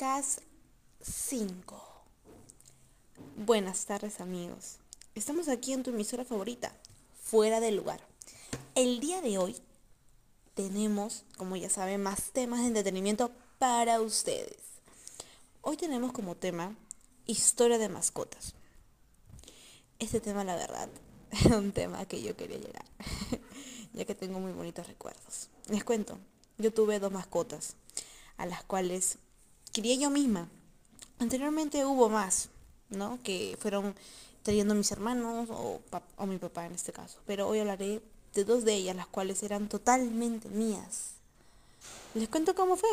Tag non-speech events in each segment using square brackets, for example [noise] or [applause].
Podcast 5. Buenas tardes amigos. Estamos aquí en tu emisora favorita, fuera del lugar. El día de hoy tenemos, como ya saben, más temas de entretenimiento para ustedes. Hoy tenemos como tema historia de mascotas. Este tema, la verdad, [laughs] es un tema que yo quería llegar, [laughs] ya que tengo muy bonitos recuerdos. Les cuento, yo tuve dos mascotas, a las cuales quería yo misma. Anteriormente hubo más, ¿no? Que fueron trayendo mis hermanos o, o mi papá en este caso. Pero hoy hablaré de dos de ellas, las cuales eran totalmente mías. Les cuento cómo fue.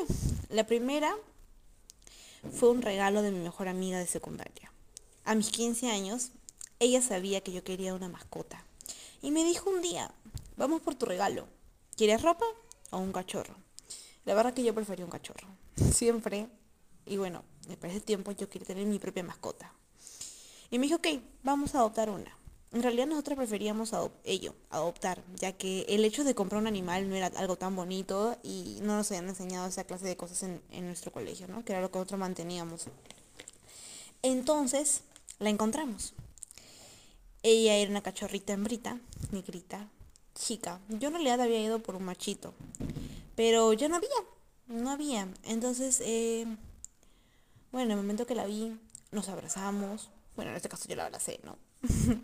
La primera fue un regalo de mi mejor amiga de secundaria. A mis 15 años, ella sabía que yo quería una mascota. Y me dijo un día, vamos por tu regalo. ¿Quieres ropa o un cachorro? La verdad que yo prefería un cachorro. [laughs] Siempre. Y bueno, para ese tiempo yo quería tener mi propia mascota. Y me dijo, ok, vamos a adoptar una. En realidad nosotros preferíamos ello, adoptar, ya que el hecho de comprar un animal no era algo tan bonito y no nos habían enseñado esa clase de cosas en, en nuestro colegio, ¿no? Que era lo que nosotros manteníamos. Entonces, la encontramos. Ella era una cachorrita hembrita, negrita, chica. Yo en realidad había ido por un machito, pero ya no había, no había. Entonces, eh, bueno, en el momento que la vi, nos abrazamos. Bueno, en este caso yo la abracé, ¿no? [laughs]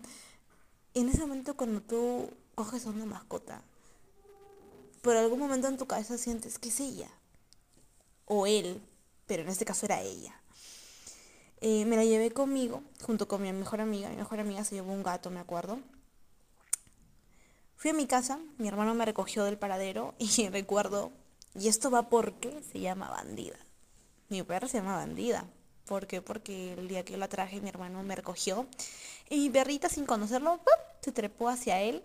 en ese momento cuando tú coges una mascota, por algún momento en tu cabeza sientes que es ella. O él, pero en este caso era ella. Eh, me la llevé conmigo, junto con mi mejor amiga. Mi mejor amiga se llevó un gato, me acuerdo. Fui a mi casa, mi hermano me recogió del paradero [laughs] y recuerdo, y esto va porque se llama bandida. Mi perra se llama bandida. ¿Por qué? Porque el día que yo la traje, mi hermano me recogió y mi perrita, sin conocerlo, se trepó hacia él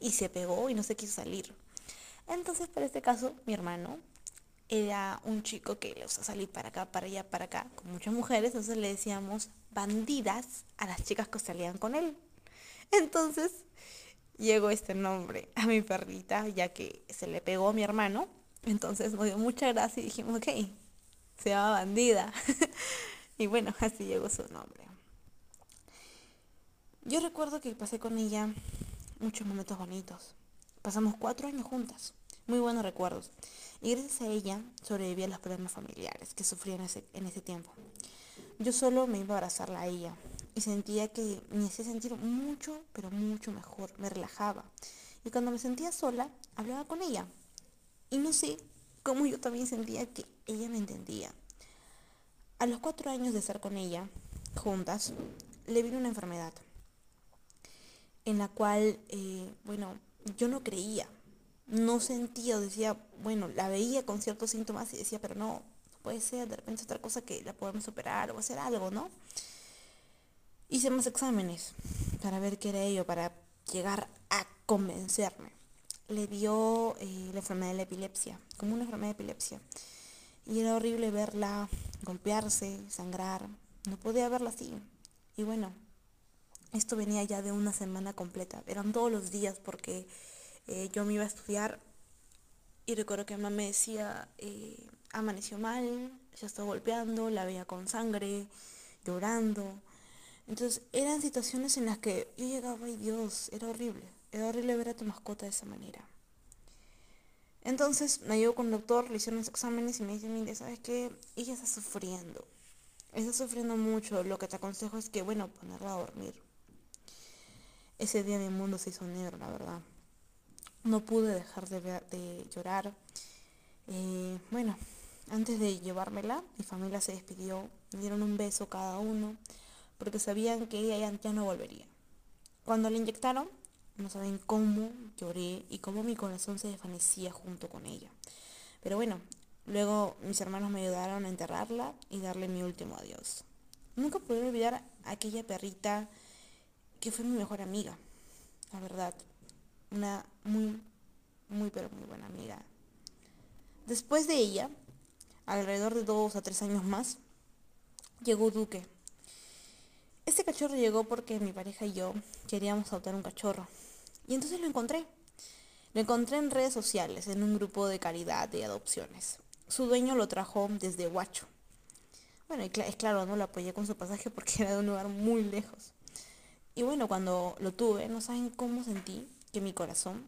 y se pegó y no se quiso salir. Entonces, para este caso, mi hermano era un chico que le gusta salir para acá, para allá, para acá, con muchas mujeres, entonces le decíamos bandidas a las chicas que salían con él. Entonces, llegó este nombre a mi perrita, ya que se le pegó a mi hermano. Entonces nos dio mucha gracia y dijimos, ok, se llama bandida. [laughs] y bueno, así llegó su nombre. Yo recuerdo que pasé con ella muchos momentos bonitos. Pasamos cuatro años juntas, muy buenos recuerdos. Y gracias a ella sobreviví a los problemas familiares que sufría en ese, en ese tiempo. Yo solo me iba a abrazarla a ella y sentía que me hacía sentir mucho, pero mucho mejor, me relajaba. Y cuando me sentía sola, hablaba con ella. Y no sé cómo yo también sentía que ella me entendía. A los cuatro años de estar con ella, juntas, le vino una enfermedad en la cual, eh, bueno, yo no creía, no sentía, decía, bueno, la veía con ciertos síntomas y decía, pero no, puede ser, de repente otra cosa que la podemos superar o hacer algo, ¿no? Hice más exámenes para ver qué era ello, para llegar a convencerme. Le dio eh, la enfermedad de la epilepsia, como una enfermedad de epilepsia. Y era horrible verla golpearse, sangrar. No podía verla así. Y bueno, esto venía ya de una semana completa. Eran todos los días porque eh, yo me iba a estudiar y recuerdo que mamá me decía, eh, amaneció mal, se está golpeando, la veía con sangre, llorando. Entonces eran situaciones en las que yo llegaba y Dios, era horrible. Era horrible ver a tu mascota de esa manera. Entonces me llevo con el doctor, le hicieron los exámenes y me dice, mire, ¿sabes qué? Ella está sufriendo. Está sufriendo mucho. Lo que te aconsejo es que, bueno, ponerla a dormir. Ese día mi mundo se hizo negro, la verdad. No pude dejar de, de llorar. Eh, bueno, antes de llevármela, mi familia se despidió, me dieron un beso cada uno, porque sabían que ella ya no volvería. Cuando la inyectaron, no saben cómo lloré y cómo mi corazón se desvanecía junto con ella. Pero bueno, luego mis hermanos me ayudaron a enterrarla y darle mi último adiós. Nunca pude olvidar a aquella perrita que fue mi mejor amiga, la verdad. Una muy, muy, pero muy buena amiga. Después de ella, alrededor de dos a tres años más, llegó Duque. Este cachorro llegó porque mi pareja y yo queríamos adoptar un cachorro. Y entonces lo encontré. Lo encontré en redes sociales, en un grupo de caridad de adopciones. Su dueño lo trajo desde Huacho. Bueno, y es claro, no lo apoyé con su pasaje porque [laughs] era de un lugar muy lejos. Y bueno, cuando lo tuve, no saben cómo sentí que mi corazón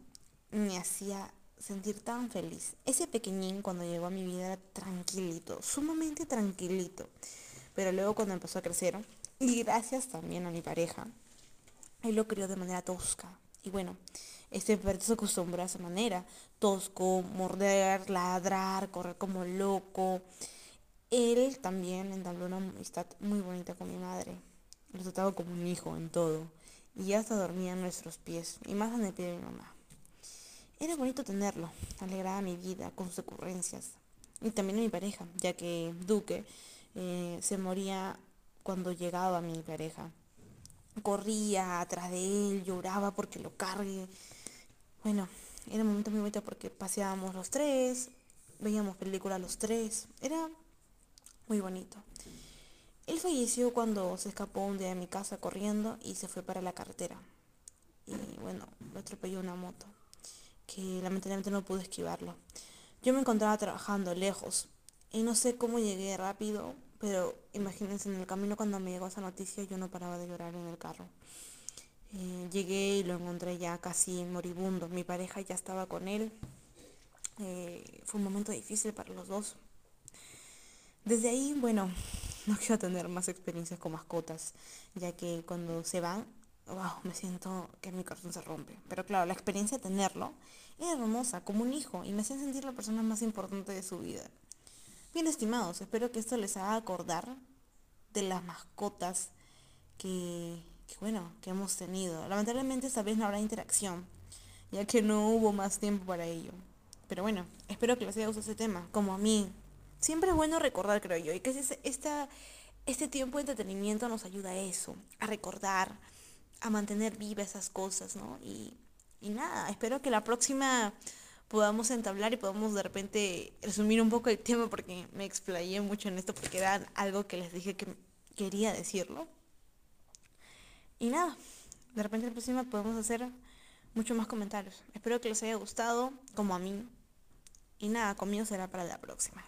me hacía sentir tan feliz. Ese pequeñín cuando llegó a mi vida era tranquilito, sumamente tranquilito. Pero luego cuando empezó a crecer, y gracias también a mi pareja, él lo crió de manera tosca. Y bueno, este perro se acostumbró a esa manera. Tosco, morder, ladrar, correr como loco. Él también entabló una amistad muy bonita con mi madre. Lo trataba como un hijo en todo. Y hasta dormía en nuestros pies, y más en el pie de mi mamá. Era bonito tenerlo, alegraba mi vida con sus ocurrencias. Y también a mi pareja, ya que Duque eh, se moría cuando llegaba mi pareja. Corría atrás de él, lloraba porque lo cargue. Bueno, era un momento muy bonito porque paseábamos los tres, veíamos películas los tres. Era muy bonito. Él falleció cuando se escapó un día de mi casa corriendo y se fue para la carretera. Y bueno, lo atropelló una moto, que lamentablemente no pude esquivarlo. Yo me encontraba trabajando lejos y no sé cómo llegué rápido, pero imagínense en el camino cuando me llegó esa noticia yo no paraba de llorar en el carro. Eh, llegué y lo encontré ya casi moribundo. Mi pareja ya estaba con él. Eh, fue un momento difícil para los dos. Desde ahí, bueno, [laughs] no quiero tener más experiencias con mascotas, ya que cuando se van, wow, me siento que mi corazón se rompe. Pero claro, la experiencia de tenerlo era hermosa, como un hijo, y me hacía sentir la persona más importante de su vida. Bien estimados, espero que esto les haga acordar de las mascotas que, bueno, que hemos tenido. Lamentablemente esta vez no habrá interacción, ya que no hubo más tiempo para ello. Pero bueno, espero que les haya gustado ese tema, como a mí, siempre es bueno recordar, creo yo, y que esta, este tiempo de entretenimiento nos ayuda a eso, a recordar, a mantener viva esas cosas, ¿no? Y, y nada, espero que la próxima podamos entablar y podamos de repente resumir un poco el tema porque me explayé mucho en esto porque era algo que les dije que quería decirlo. Y nada, de repente la próxima podemos hacer muchos más comentarios. Espero que les haya gustado, como a mí. Y nada, conmigo será para la próxima.